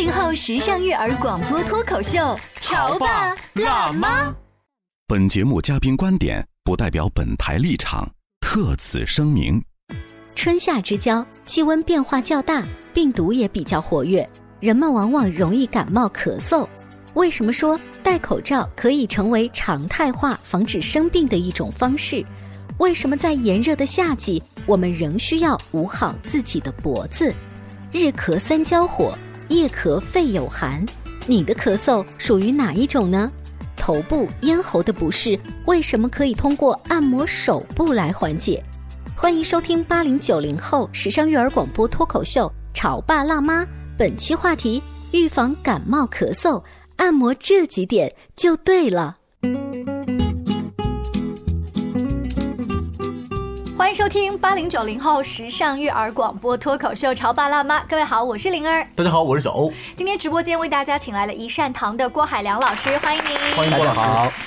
八零后时尚育儿广播脱口秀，潮爸辣妈。本节目嘉宾观点不代表本台立场，特此声明。春夏之交，气温变化较大，病毒也比较活跃，人们往往容易感冒咳嗽。为什么说戴口罩可以成为常态化防止生病的一种方式？为什么在炎热的夏季，我们仍需要捂好自己的脖子？日咳三焦火。夜咳肺有寒，你的咳嗽属于哪一种呢？头部、咽喉的不适为什么可以通过按摩手部来缓解？欢迎收听八零九零后时尚育儿广播脱口秀《潮爸辣妈》，本期话题：预防感冒咳嗽，按摩这几点就对了。欢迎收听八零九零后时尚育儿广播脱口秀《潮爸辣妈》，各位好，我是灵儿。大家好，我是小欧。今天直播间为大家请来了一善堂的郭海良老师，欢迎您。欢迎郭老师。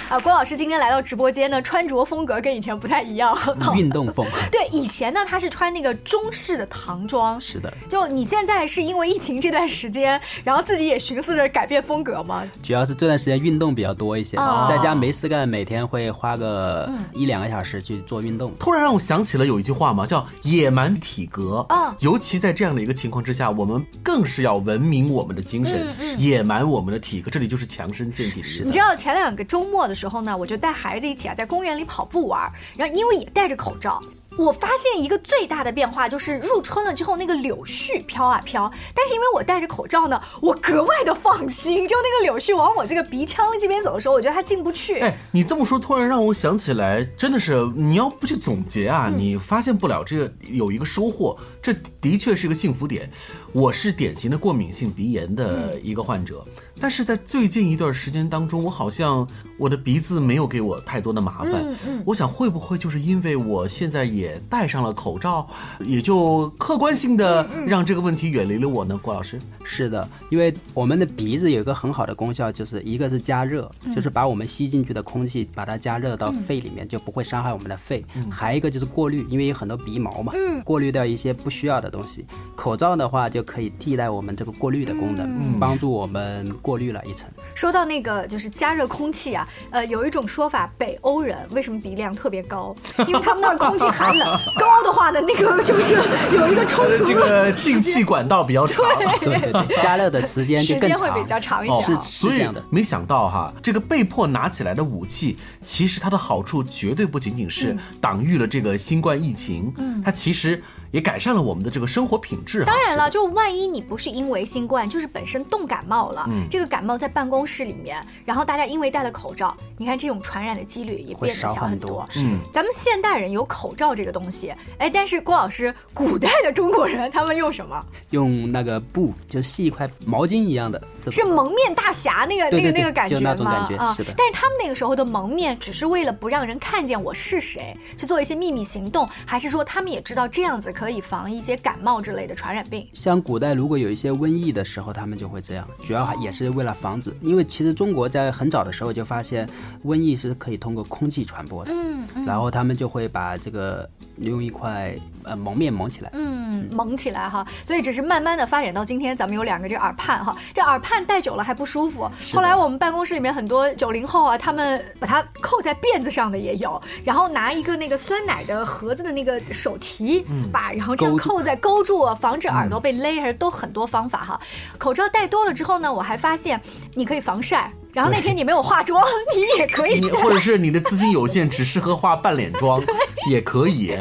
啊，郭老师今天来到直播间呢，穿着风格跟以前不太一样，运动风。对，以前呢他是穿那个中式的唐装。是的。就你现在是因为疫情这段时间，然后自己也寻思着改变风格吗？主要是这段时间运动比较多一些，在家没事干，每天会花个一两个小时去做运动。突然让我想起了有一句话嘛。叫野蛮体格啊，尤其在这样的一个情况之下，我们更是要文明我们的精神，野蛮我们的体格。这里就是强身健体的意思。你知道前两个周末的时候呢，我就带孩子一起啊，在公园里跑步玩，然后因为也戴着口罩。我发现一个最大的变化就是入春了之后，那个柳絮飘啊飘，但是因为我戴着口罩呢，我格外的放心。就那个柳絮往我这个鼻腔这边走的时候，我觉得它进不去。哎，你这么说，突然让我想起来，真的是你要不去总结啊，你发现不了这个有一个收获。这的确是个幸福点。我是典型的过敏性鼻炎的一个患者，但是在最近一段时间当中，我好像我的鼻子没有给我太多的麻烦。嗯嗯，我想会不会就是因为我现在也戴上了口罩，也就客观性的让这个问题远离了我呢？郭老师，是的，因为我们的鼻子有一个很好的功效，就是一个是加热，就是把我们吸进去的空气把它加热到肺里面，就不会伤害我们的肺。还一个就是过滤，因为有很多鼻毛嘛，过滤掉一些不需要的东西。口罩的话就。可以替代我们这个过滤的功能，帮助我们过滤了一层。说到那个就是加热空气啊，呃，有一种说法，北欧人为什么鼻梁特别高？因为他们那儿空气寒冷，高的话呢，那个就是有一个充足的这个进气管道比较长，对对对，加热的时间就更长，时间会比较长一些。是这样的，没想到哈，这个被迫拿起来的武器，其实它的好处绝对不仅仅是挡御了这个新冠疫情，嗯，它其实。也改善了我们的这个生活品质。当然了，就万一你不是因为新冠，就是本身冻感冒了，这个感冒在办公室里面，然后大家因为戴了口罩，你看这种传染的几率也变得小很多。嗯，咱们现代人有口罩这个东西，哎，但是郭老师，古代的中国人他们用什么？用那个布，就细一块毛巾一样的。是蒙面大侠那个那个那个感觉吗？啊，是的。但是他们那个时候的蒙面，只是为了不让人看见我是谁，去做一些秘密行动，还是说他们也知道这样子可以防一些感冒之类的传染病？像古代如果有一些瘟疫的时候，他们就会这样，主要也是为了防止。因为其实中国在很早的时候就发现瘟疫是可以通过空气传播的，嗯，然后他们就会把这个用一块呃蒙面蒙起来，嗯，蒙起来哈。所以只是慢慢的发展到今天，咱们有两个这耳畔哈，这耳畔。戴久了还不舒服。后来我们办公室里面很多九零后啊，他们把它扣在辫子上的也有，然后拿一个那个酸奶的盒子的那个手提，把然后这样扣在勾住，防止耳朵被勒，还是都很多方法哈。口罩戴多了之后呢，我还发现你可以防晒。然后那天你没有化妆，你也可以。你或者是你的资金有限，只适合化半脸妆，也可以。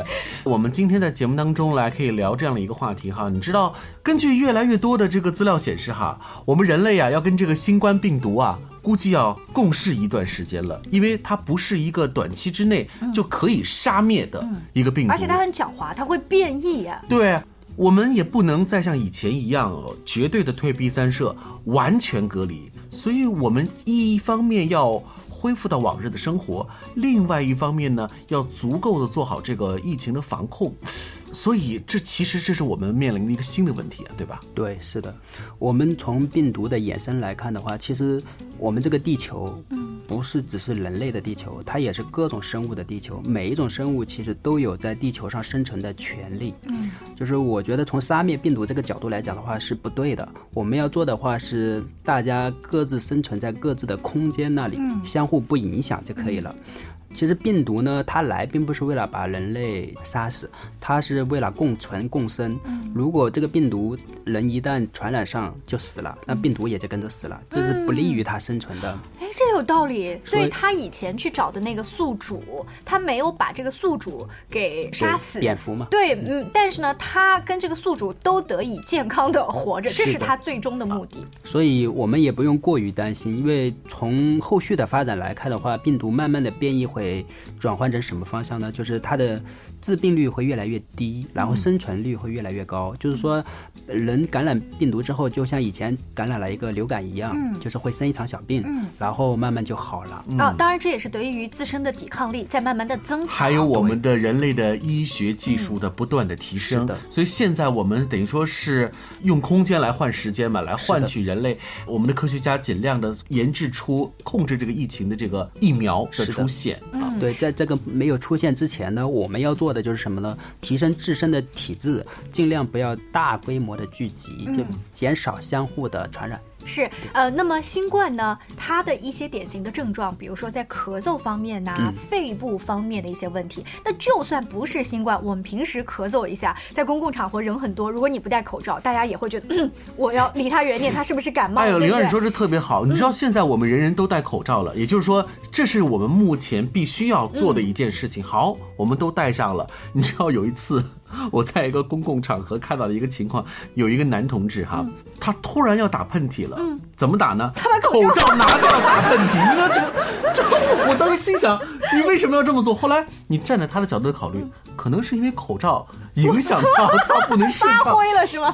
我们今天在节目当中来可以聊这样的一个话题哈，你知道，根据越来越多的这个资料显示哈，我们人类啊要跟这个新冠病毒啊，估计要共事一段时间了，因为它不是一个短期之内就可以杀灭的一个病毒，而且它很狡猾，它会变异呀、对，我们也不能再像以前一样哦绝对的退避三舍，完全隔离。所以，我们一方面要恢复到往日的生活，另外一方面呢，要足够的做好这个疫情的防控。所以，这其实这是我们面临的一个新的问题啊，对吧？对，是的。我们从病毒的衍生来看的话，其实我们这个地球，不是只是人类的地球，它也是各种生物的地球。每一种生物其实都有在地球上生存的权利。嗯，就是我觉得从杀灭病毒这个角度来讲的话是不对的。我们要做的话是大家各自生存在各自的空间那里，相互不影响就可以了。其实病毒呢，它来并不是为了把人类杀死，它是为了共存共生。如果这个病毒人一旦传染上就死了，那病毒也就跟着死了，这是不利于它生存的。哎，这有道理。所以他以前去找的那个宿主，他没有把这个宿主给杀死。蝙蝠嘛，对，嗯，但是呢，他跟这个宿主都得以健康的活着，这是他最终的目的。所以我们也不用过于担心，因为从后续的发展来看的话，病毒慢慢的变异会转换成什么方向呢？就是它的致病率会越来越低，然后生存率会越来越高。就是说，人感染病毒之后，就像以前感染了一个流感一样，就是会生一场小病，嗯然后慢慢就好了。啊，当然这也是得益于自身的抵抗力在慢慢的增强。还有我们的人类的医学技术的不断的提升，是的所以现在我们等于说是用空间来换时间嘛，来换取人类。我们的科学家尽量的研制出控制这个疫情的这个疫苗的出现啊。对，在这个没有出现之前呢，我们要做的就是什么呢？提升自身的体质，尽量不要大规模的聚集，就减少相互的传染。是，呃，那么新冠呢，它的一些典型的症状，比如说在咳嗽方面呐、嗯肺部方面的一些问题，那就算不是新冠，我们平时咳嗽一下，在公共场合人很多，如果你不戴口罩，大家也会觉得，嗯、我要离他远点，他是不是感冒？哎呦，对不对刘老师说这特别好。你知道现在我们人人都戴口罩了，也就是说，这是我们目前必须要做的一件事情。好，我们都戴上了。你知道有一次我在一个公共场合看到了一个情况，有一个男同志哈，他突然要打喷嚏了，怎么打呢？他把口罩罩拿掉打喷嚏。你知道这这，我当时心想，你为什么要这么做？后来你站在他的角度考虑，可能是因为口罩影响到他不能顺发畅。挥了是吗？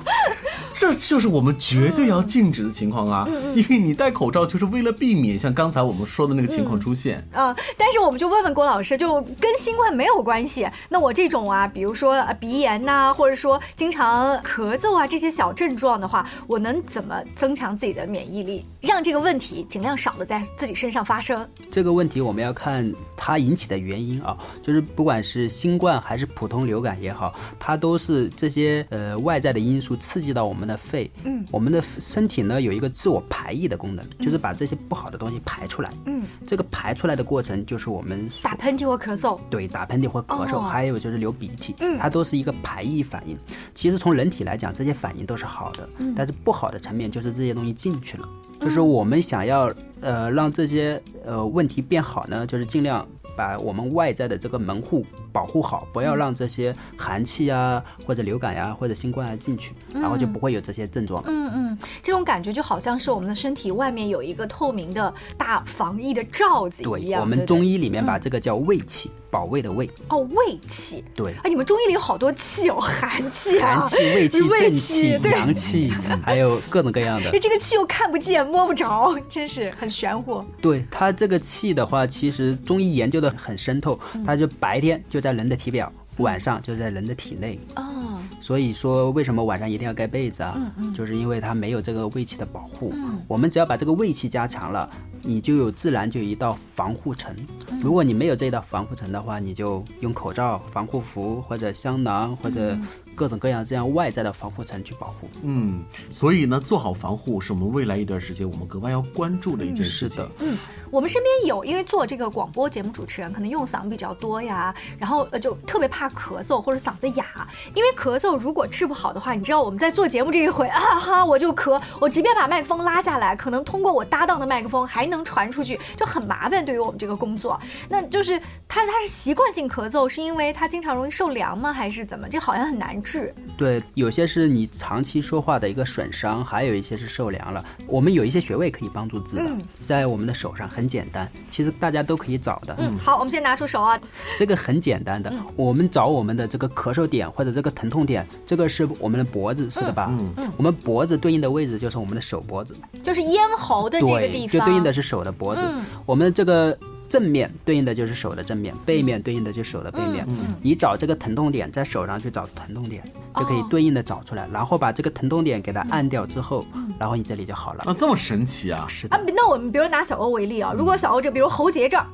这就是我们绝对要禁止的情况啊！嗯因为你戴口罩就是为了避免像刚才我们说的那个情况出现。嗯，但是我们就问问郭老师，就跟新冠没有关系。那我这种啊，比如说呃鼻炎呐、或者说经常咳嗽啊这些小症状的话，我能怎么增强自己的免疫力，让这个问题尽量少的在自己身上发生？这个问题我们要看它引起的原因啊，就是不管是新冠还是普通流感也好，它都是这些呃外在的因素刺激到我们的肺，嗯，我们的身体呢有一个自我排异的功能，就是把这些不好的东西排出来，嗯，这个排出来的过程就是我们打喷嚏或咳嗽，对，打喷嚏或咳嗽，哦。还有就是流鼻涕，嗯。它都是一个排异反应。其实从人体来讲，这些反应都是好的，嗯。但是不好的层面就是这些东西进去了。就是我们想要呃让这些呃问题变好呢，就是尽量把我们外在的这个门户保护好，不要让这些寒气啊或者流感呀、或者新冠啊进去，然后就不会有这些症状。嗯嗯，这种感觉就好像是我们的身体外面有一个透明的大防疫的罩子一对，样。我们对不对中医里面把这个叫卫气，保卫的卫。哦胃气，对啊，你们中医里有好多气哦，寒气啊，寒气、胃气、胃正气、对。阳气，还有各种各样的。这个气又看不见摸不着，真是很玄乎。对它这个气的话，其实中医研究的很深透，它就白天就在人的体表，晚上就在人的体内。哦，所以说，为什么晚上一定要盖被子啊？就是因为它没有这个胃气的保护。我们只要把这个胃气加强了，你就有自然就有一道防护层。如果你没有这一道防护层的话，你就用口罩、防护服或者香囊或者各种各样这样外在的防护层去保护。嗯，所以呢，做好防护是我们未来一段时间我们格外要关注的一件事情。嗯我们身边有，因为做这个广播节目主持人，可能用嗓比较多呀，然后呃就特别怕咳嗽或者嗓子哑。因为咳嗽如果治不好的话，你知道我们在做节目这一回啊哈，我就咳，我即便把麦克风拉下来，可能通过我搭档的麦克风还能传出去，就很麻烦对于我们这个工作。那就是他他是习惯性咳嗽，是因为他经常容易受凉吗？还是怎么？这好像很难治。对，有些是你长期说话的一个损伤，还有一些是受凉了。我们有一些穴位可以帮助治的，嗯在我们的手上很简单，其实大家都可以找的。嗯，好，我们先拿出手啊，这个很简单的，我们找我们的这个咳嗽点或者这个疼痛点，这个是我们的脖子，是的吧？嗯，我们脖子对应的位置就是我们的手脖子，就是咽喉的这个地对，方，就对应的是手的脖子。嗯我们这个正面对应的就是手的正面，背面对应的就是手的背面。你找这个疼痛点，在手上去找疼痛点，就可以对应的找出来，然后把这个疼痛点给它按掉之后，然后你这里就好了。啊，这么神奇啊！是的啊，，那我们比如拿小欧为例啊，如果小欧这比如喉结这儿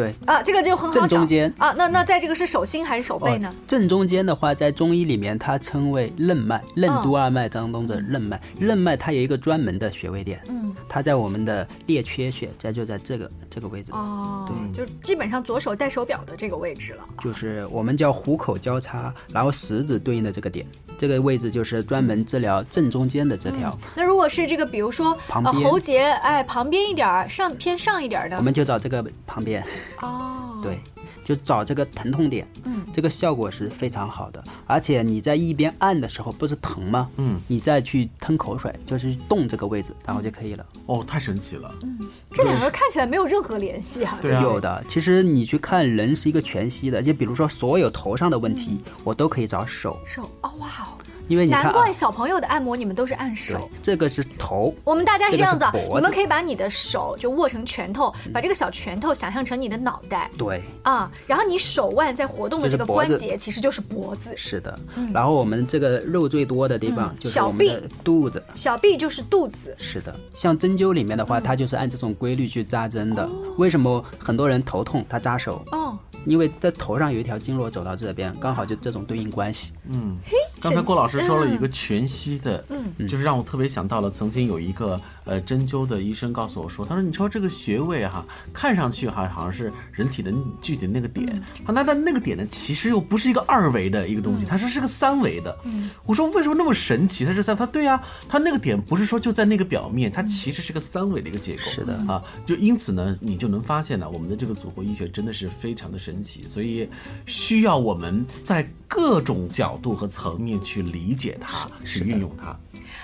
对。啊，这个就很好找正中间。啊，那那在这个是手心还是手背呢？哦？正中间的话，在中医里面它称为任脉，任督二脉当中的任脉。任脉它有一个专门的穴位点，嗯，它在我们的列缺穴，在就在这个这个位置，哦，对。就基本上左手戴手表的这个位置了。就是我们叫虎口交叉，然后食指对应的这个点，这个位置就是专门治疗正中间的这条，那如果是这个，比如说呃旁边。喉结，哎旁边一点儿，上偏上一点儿的。我，们就找这个旁边，哦，对，就找这个疼痛点，嗯，这个效果是非常好的，而且你在一边按的时候不是疼吗？嗯，你再去吞口水，就是动这个位置，然后就可以了。哦，太神奇了。嗯这两个看起来没有任何联系啊。对啊有的，其实你去看人是一个全息的，就比如说所有头上的问题，我都可以找手，手哦哇哦，因为你看、啊，难怪小朋友的按摩你们都是按手。，这个是头，我们大家是这样子你们可以把你的手就握成拳头，把这个小拳头想象成你的脑袋对，啊，然后你手腕在活动的这个关节其实就是脖子，是的。然后我们这个肉最多的地方嗯就是我们的肚子。小臂就是肚子。是的，像针灸里面的话，它就是按这种规律去扎针的。为什么很多人头痛，他扎手？哦，因为在头上有一条经络走到这边，刚好就这种对应关系。嗯刚才郭老师说了一个全息的，嗯就是让我特别想到了曾经有一个呃针灸的医生告诉我说，他说你说这个穴位哈、看上去哈好像是人体的具体的那个点，嗯他那但那个点呢其实又不是一个二维的一个东西，他说是个三维的。嗯我说为什么那么神奇？他是三，他对呀、他那个点不是说就在那个表面，嗯它其实是个三维的一个结构。是的啊，就因此呢，你就能发现呢，我们的这个祖国医学真的是非常的神奇，所以需要我们在各种角度和层面去理解它，去运用它。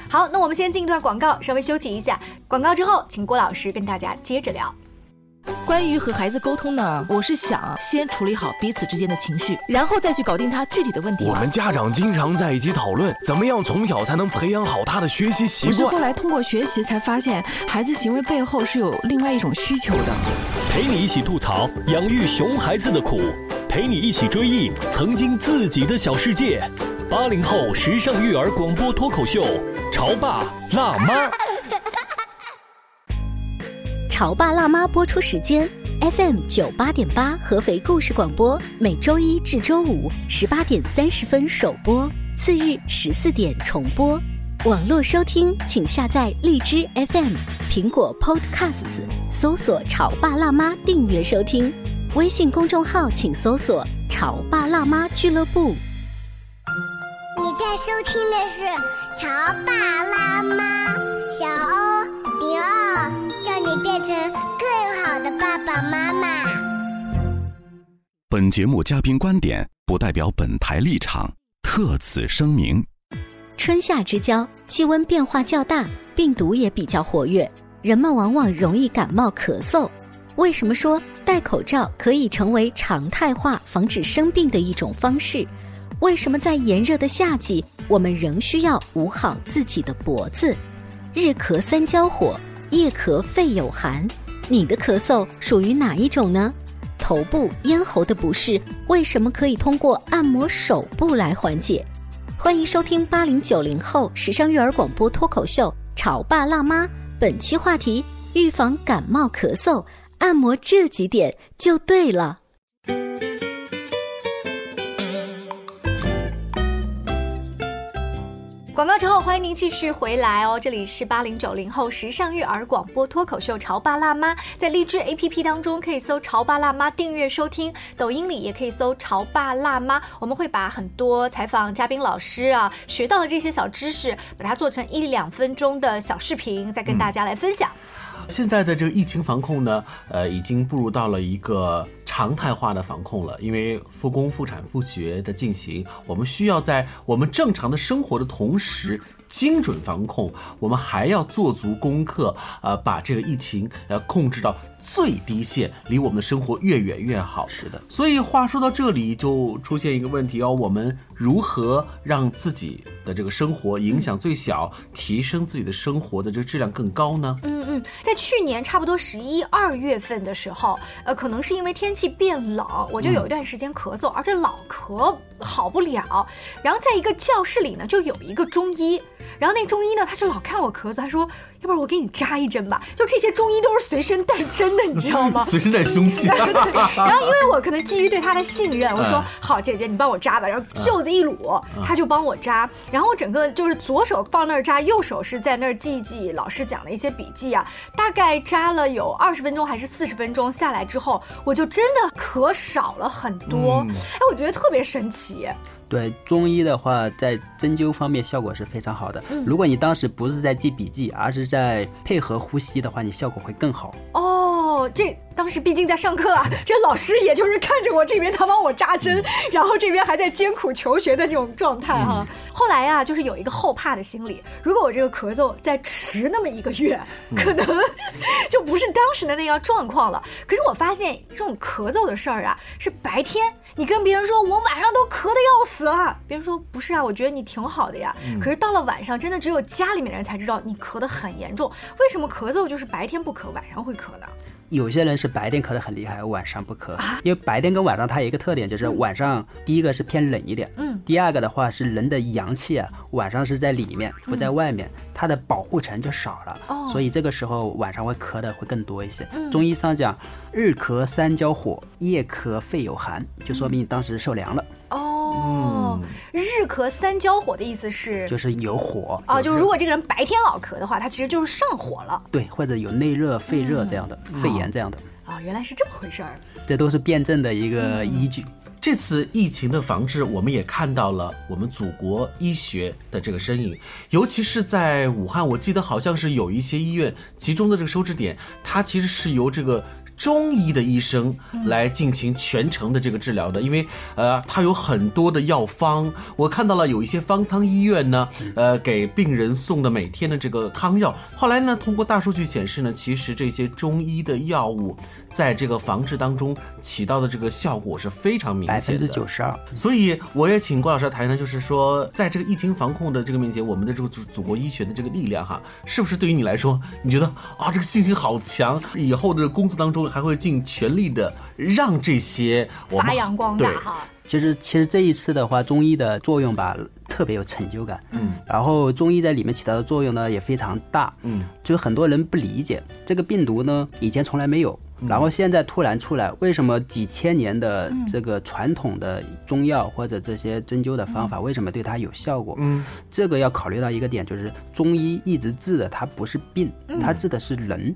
好，那我们先进一段广告，稍微休息一下。广告之后，请郭老师跟大家接着聊。关于和孩子沟通呢，我是想先处理好彼此之间的情绪，然后再去搞定他具体的问题。我们家长经常在一起讨论，怎么样从小才能培养好他的学习习惯我是后。来通过学习才发现，孩子行为背后是有另外一种需求的。陪你一起吐槽养育熊孩子的苦，陪你一起追忆曾经自己的小世界。八零后时尚育儿广播脱口秀，潮爸辣妈。潮爸辣妈播出时间：FM 九八点八合肥故事广播，每周一至周五十八点三十分首播，次日十四点重播。网络收听，请下载荔枝 FM、苹果 Podcasts，搜索“潮爸辣妈”订阅收听。微信公众号请搜索“潮爸辣妈俱乐部”。你在收听的是《潮爸拉妈》，小欧零二，叫你变成更好的爸爸妈妈。本节目嘉宾观点不代表本台立场，特此声明。春夏之交，气温变化较大，病毒也比较活跃，人们往往容易感冒咳嗽。为什么说戴口罩可以成为常态化防止生病的一种方式？为什么在炎热的夏季，我们仍需要捂好自己的脖子？日咳三焦火，夜咳肺有寒，你的咳嗽属于哪一种呢？头部、咽喉的不适，为什么可以通过按摩手部来缓解？欢迎收听八零九零后时尚育儿广播脱口秀《潮爸辣妈》，本期话题：预防感冒咳嗽，按摩这几点就对了。广告之后，欢迎您继续回来哦。这里是八零九零后时尚育儿广播脱口秀《潮爸辣妈》，在荔枝 APP 当中可以搜“潮爸辣妈”订阅收听，抖音里也可以搜“潮爸辣妈”。我们会把很多采访嘉宾、老师啊学到的这些小知识，把它做成一两分钟的小视频，再跟大家来分享。现在的这个疫情防控呢，呃，已经步入到了一个常态化的防控了。因为复工、复产、复学的进行，我们需要在我们正常的生活的同时。精准防控，我们还要做足功课，呃，把这个疫情呃控制到最低线，离我们的生活越远越好。是的，所以话说到这里，就出现一个问题哦，我们如何让自己的这个生活影响最小，提升自己的生活的这个质量更高呢？嗯嗯，在去年差不多十一二月份的时候，呃，可能是因为天气变冷，我就有一段时间咳嗽，而且老咳好不了。然后在一个教室里呢，就有一个中医。然后那中医呢，他就老看我咳嗽，他说：“要不然我给你扎一针吧。”就这些中医都是随身带针的，你知道吗？随身带凶器。对 对。然后 因为我可能基于对他的信任，我说：“好，姐姐，你帮我扎吧。”然后袖子一撸，他就帮我扎。然后我整个就是左手放那儿扎，右手是在那儿记一记老师讲的一些笔记啊。大概扎了有二十分钟还是四十分钟下来之后，我就真的可少了很多。哎，我觉得特别神奇。对中医的话，在针灸方面效果是非常好的。如果你当时不是在记笔记，而是在配合呼吸的话，你效果会更好。哦，这当时毕竟在上课啊，这老师也就是看着我这边，他帮我扎针，然后这边还在艰苦求学的这种状态哈。后来呀，就是有一个后怕的心理，如果我这个咳嗽再迟那么一个月，可能就不是当时的那样状况了。可是我发现这种咳嗽的事儿啊，是白天。你跟别人说，我晚上都死啊！别人说不是啊，我觉得你挺好的呀。可是到了晚上，真的只有家里面的人才知道你咳得很严重。为什么咳嗽就是白天不咳，晚上会咳呢？有些人是白天咳得很厉害，晚上不咳。因为白天跟晚上它有一个特点，就是晚上第一个是偏冷一点，嗯，第二个的话是人的阳气啊，晚上是在里面，不在外面，它的保护层就少了，哦，所以这个时候晚上会咳的会更多一些。中医上讲，日咳三焦火，夜咳肺有寒，就说明你当时受凉了。哦，日咳三焦火的意思是，就是有火啊，就是如果这个人白天老咳的话，他其实就是上火了。对，或者有内热、肺热这样的，肺炎这样的。啊，原来是这么回事儿。这都是辩证的一个依据。这次疫情的防治，我们也看到了我们祖国医学的这个身影，尤其是在武汉，我记得好像是有一些医院集中的这个收治点，它其实是由这个。中医的医生来进行全程的这个治疗的，因为呃，他有很多的药方，我看到了有一些方舱医院呢，呃，给病人送的每天的这个汤药。后来呢，通过大数据显示呢，其实这些中医的药物在这个防治当中起到的这个效果是非常明显的，百分之九十二。所以我也请郭老师谈谈，就是说，在这个疫情防控的这个面前，我们的这个祖祖国医学的这个力量哈，是不是对于你来说，你觉得啊，这个信心好强，以后的工作当中。还会尽全力的让这些发扬光大哈。其实，其实这一次的话，中医的作用吧，特别有成就感。嗯，然后中医在里面起到的作用呢，也非常大。嗯，就是很多人不理解这个病毒呢，以前从来没有。然后现在突然出来，为什么几千年的这个传统的中药或者这些针灸的方法，为什么对它有效果？嗯，这个要考虑到一个点，就是中医一直治的它不是病，它治的是人，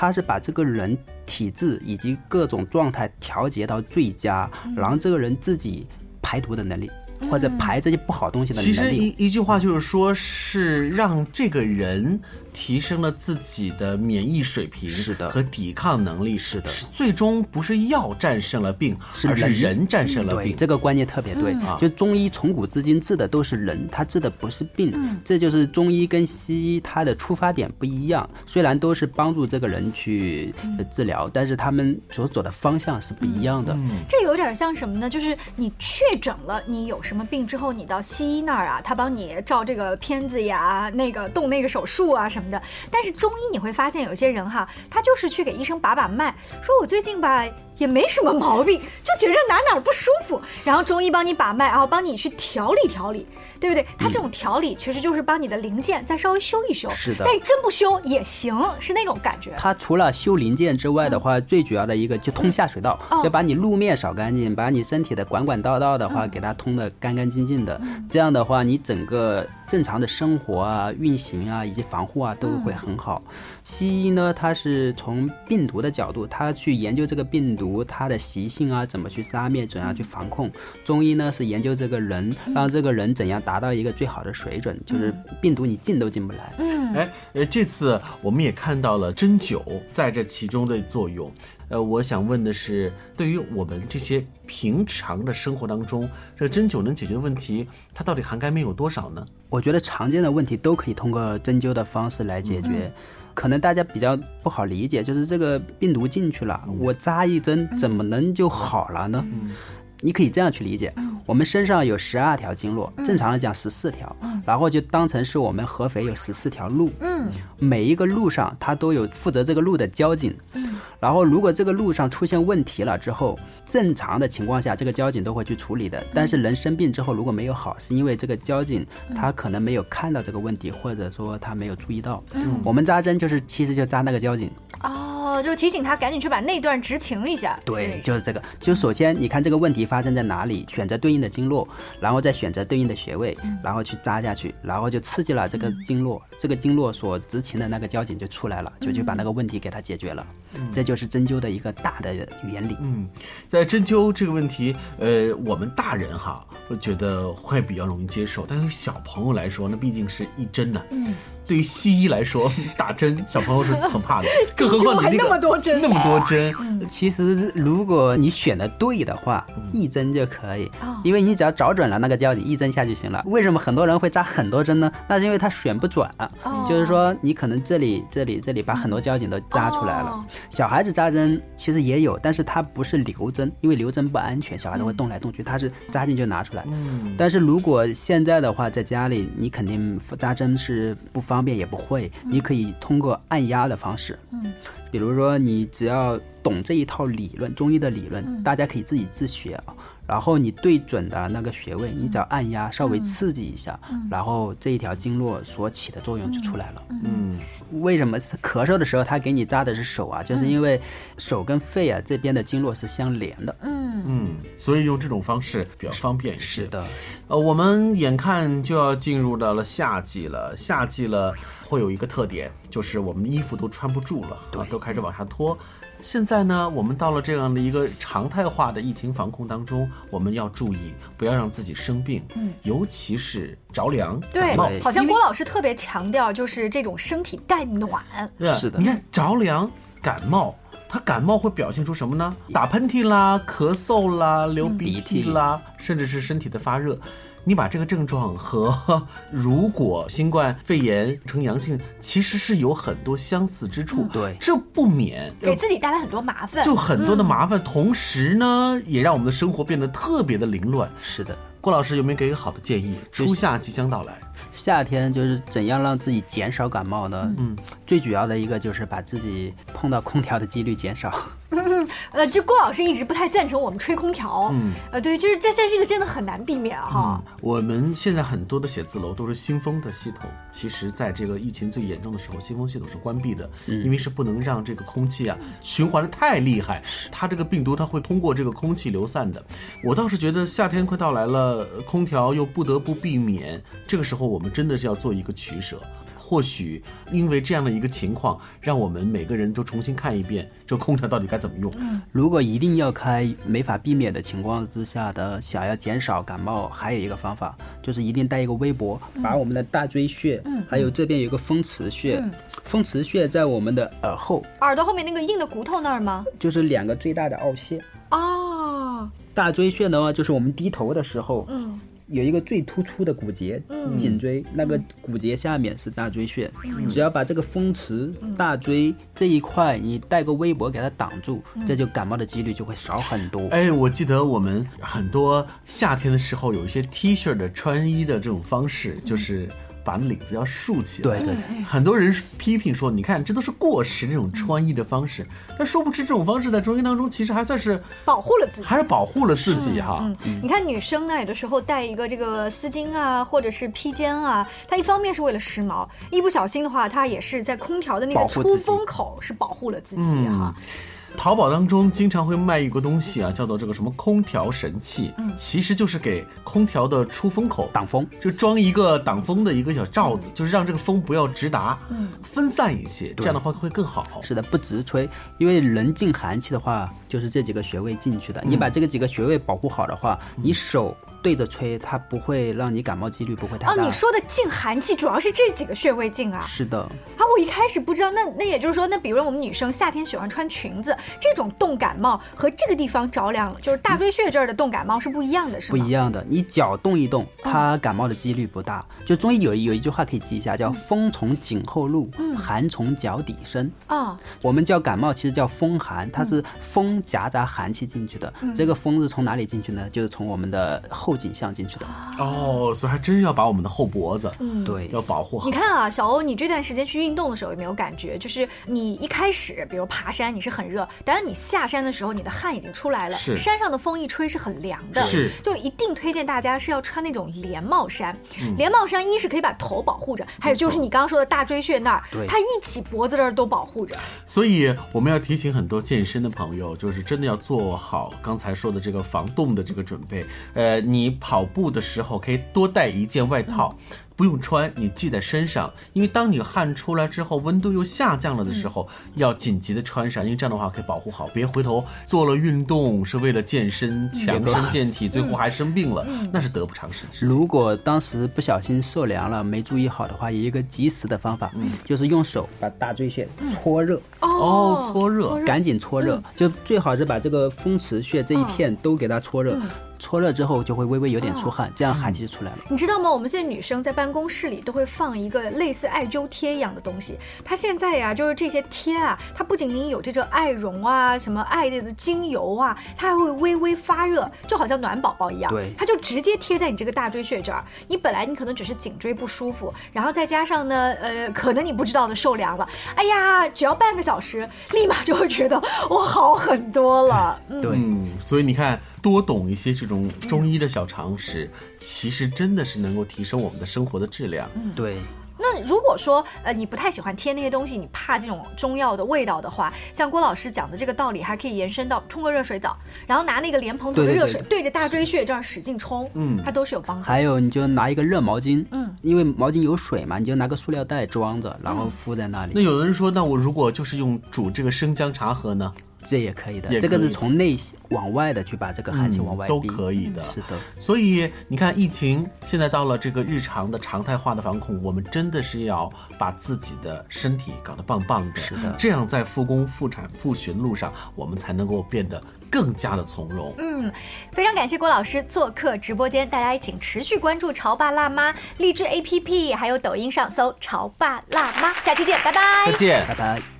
它是把这个人体质以及各种状态调节到最佳，然后这个人自己排毒的能力。或者排这些不好东西的能力。其实一一句话就是说，是让这个人提升了自己的免疫水平，是的，和抵抗能力，是的。最终不是药战胜了病，而是人战胜了病。这个观念特别对。就中医从古至今治的都是人，他治的不是病。嗯这就是中医跟西医它的出发点不一样。虽然都是帮助这个人去治疗，但是他们所走的方向是不一样的。这有点像什么呢？就是你确诊了，你有。什么病之后，你到西医那儿啊，他帮你照这个片子呀，那个动那个手术啊什么但是中医你会发现，有些人哈，他就是去给医生把把脉，说我最近吧也没什么毛病，就觉着哪哪不舒服，然后中医帮你把脉，然后帮你去调理调理。对不对？它这种调理其实就是帮你的零件再稍微修一修，是的。但真不修也行，是那种感觉。它除了修零件之外的话，最主要的一个就通下水道，要把你路面扫干净，把你身体的管管道道的话给它通的干干净净的。这样的话，你整个正常的生活啊、运行啊以及防护啊都会很好。西医呢，它是从病毒的角度，它去研究这个病毒它的习性啊，怎么去杀灭、怎样去防控。中医呢是研究这个人，让这个人怎样达到一个最好的水准，就是病毒你进都进不来。嗯，哎，呃，这次我们也看到了针灸在这其中的作用。呃，我想问的是，对于我们这些平常的生活当中，这针灸能解决的问题，它到底涵盖面有多少呢？我觉得常见的问题都可以通过针灸的方式来解决。可能大家比较不好理解，就是这个病毒进去了，我扎一针怎么能就好了呢？你可以这样去理解，我们身上有十二条经络，正常来讲十四条，然后就当成是我们合肥有十四条路，嗯，每一个路上它都有负责这个路的交警，然后如果这个路上出现问题了之后，正常的情况下这个交警都会去处理的，但是人生病之后如果没有好，是因为这个交警他可能没有看到这个问题，或者说他没有注意到，嗯。我们扎针就是其实就扎那个交警，哦，就是提醒他赶紧去把那段执勤一下。对，就是这个。就首先你看这个问题发生在哪里，选择对应的经络，然后再选择对应的穴位，然后去扎下去，然后就刺激了这个经络，这个经络所执勤的那个交警就出来了，就去把那个问题给他解决了。这就是针灸的一个大的原理。嗯，在针灸这个问题，呃，我们大人哈，我觉得会比较容易接受，但对于小朋友来说，那毕竟是一针呐、嗯，对于西医来说，打针小朋友是很怕的，更何况你那个么多针那么多针，其实如果你选的对的话，一针就可以。哦，因为你只要找准了那个交警，一针下就行了。为什么很多人会扎很多针呢？那是因为他选不准就是说，你可能这里、这里、这里把很多交警都扎出来了。哦。小孩子扎针其实也有，但是它不是留针，因为留针不安全，小孩子会动来动去，它是扎进就拿出来。嗯。但是如果现在的话，在家里你肯定扎针是不方便也不会，你可以通过按压的方式。嗯，比如说你只要懂这一套理论，中医的理论，大家可以自己自学啊。然后你对准的那个穴位，你只要按压，稍微刺激一下，然后这一条经络所起的作用就出来了。嗯，为什么是咳嗽的时候他给你扎的是手啊？就是因为手跟肺啊这边的经络是相连的。嗯嗯，所以用这种方式比较方便一些。是的，呃，我们眼看就要进入到了夏季了，夏季了会有一个特点，就是我们的衣服都穿不住了，啊，都开始往下脱。现在呢，我们到了这样的一个常态化的疫情防控当中，我们要注意不要让自己生病，嗯，尤其是着凉、对感冒。，好像郭老师特别强调，就是这种身体带暖。是的你看着凉、感冒，它感冒会表现出什么呢？打喷嚏啦、咳嗽啦、流鼻涕啦，甚至是身体的发热。你把这个症状和 如果新冠肺炎呈阳性，其实是有很多相似之处。对这不免给自己带来很多麻烦，就很多的嗯麻烦，同时呢，也让我们的生活变得特别的凌乱。是的，郭老师有没有给一个好的建议？初夏即将到来，夏天就是怎样让自己减少感冒呢？嗯，最主要的一个就是把自己碰到空调的几率减少。呃，就郭老师一直不太赞成我们吹空调，嗯，呃，对，就是这这这个真的很难避免哈。我们现在很多的写字楼都是新风的系统，其实在这个疫情最严重的时候，新风系统是关闭的，因为是不能让这个空气啊循环的太厉害，它这个病毒它会通过这个空气流散的。我倒是觉得夏天快到来了，空调又不得不避免，这个时候我们真的是要做一个取舍。或许因为这样的一个情况，让我们每个人都重新看一遍这空调到底该怎么用。如果一定要开，没法避免的情况之下的，想要减少感冒，还有一个方法就是一定带一个微博，把我们的大椎穴，嗯还有这边有一个风池穴，嗯风池穴在我们的耳后，耳朵后面那个硬的骨头那儿吗？就是两个最大的凹陷。哦，大椎穴的话，就是我们低头的时候，嗯，有一个最突出的骨节，嗯。颈椎那个骨节下面是大椎穴，嗯。只要把这个风池、大椎这一块，你带个围脖给它挡住，嗯。这就感冒的几率就会少很多。哎，我记得我们很多夏天的时候有一些 T 恤的穿衣的这种方式，就是把领子要竖起来。对对对很多人批评说，你看这都是过时这种穿衣的方式。但殊不知这种方式在中医当中其实还算是保护了自己，还是保护了自己哈。嗯，你看女生呢，有的时候戴一个这个丝巾啊，或者是披肩啊，它一方面是为了时髦，一不小心的话，它也是在空调的那个出风口是保护了自己哈。淘宝当中经常会卖一个东西啊，叫做这个什么空调神器，嗯。其实就是给空调的出风口挡风，就装一个挡风的一个小罩子，就是让这个风不要直达，嗯。分散一些，这样的话会更好。是的，不直吹，因为人进寒气的话，就是这几个穴位进去的。嗯你把这个几个穴位保护好的话，你手对着吹，它不会让你感冒几率不会太哦，大。你说的进寒气主要是这几个穴位进啊？是的，啊，我一开始不知道，那那也就是说，那比如我们女生夏天喜欢穿裙子，这种冻感冒和这个地方着凉，就是大椎穴这儿的冻感冒是不一样的，是吗？不一样的。你脚动一动，它感冒的几率不大。就中医有有一句话可以记一下，叫“风从颈后入，寒从脚底生”。啊，我们叫感冒，其实叫风寒，它是风夹杂寒气进去的。嗯这个风是从哪里进去呢？就是从我们的后颈项进去的。哦，所以还真是要把我们的后脖子，嗯对，要保护好。你看啊，小欧，你这段时间去运动的时候有没有感觉？就是你一开始，比如爬山，你是很热，但是你下山的时候，你的汗已经出来了，是山上的风一吹是很凉的，是就一定推荐大家是要穿那种连帽衫。嗯连帽衫一是可以把头保护着，还有就是你刚刚说的大椎穴那儿对，它一起脖子这儿都保护着。所以我们要提醒很多健身的朋友，就是真的要做好刚才说的这个防冻的这个准备。呃，你跑步的时候可以多带一件外套。不用穿，你系在身上，因为当你汗出来之后，温度又下降了的时候，要紧急的穿上，因为这样的话可以保护好，别回头做了运动是为了健身、强身健体，最后还生病了，那是得不偿失。如果当时不小心受凉了，没注意好的话，有一个及时的方法，嗯。就是用手把大椎穴搓热。哦搓热。搓热。赶紧搓热，就最好是把这个风池穴这一片都给它搓热。嗯搓热之后就会微微有点出汗，这样寒气就出来了。你知道吗？我们现在女生在办公室里都会放一个类似艾灸贴一样的东西。它现在呀，就是这些贴啊，它不仅仅有这个艾绒啊、什么艾的精油啊，它还会微微发热，就好像暖宝宝一样。对它就直接贴在你这个大椎穴这儿。你本来你可能只是颈椎不舒服，然后再加上呢，呃，可能你不知道的受凉了，哎呀，只要半个小时，立马就会觉得我好很多了。嗯，对，嗯，所以你看，多懂一些这种中医的小常识，其实真的是能够提升我们的生活的质量。对。那如果说呃你不太喜欢贴那些东西，你怕这种中药的味道的话，像郭老师讲的这个道理，还可以延伸到冲个热水澡，然后拿那个莲蓬头的热水对着大椎穴这样使劲冲，嗯它都是有帮助。还有，你就拿一个热毛巾，嗯，因为毛巾有水嘛，你就拿个塑料袋装着，然后敷在那里。那有的人说，那我如果就是用煮这个生姜茶喝呢？这也可以的，也这个是从内往外的去把这个寒气往外逼、都可以的。是的，所以你看，疫情现在到了这个日常的常态化的防控，我们真的是要把自己的身体搞得棒棒的，是的这样在复工复产复寻路上，我们才能够变得更加的从容。嗯，非常感谢郭老师做客直播间，大家也请持续关注潮爸辣妈励志 APP，还有抖音上搜潮爸辣妈，下期见，拜拜。再见，拜拜。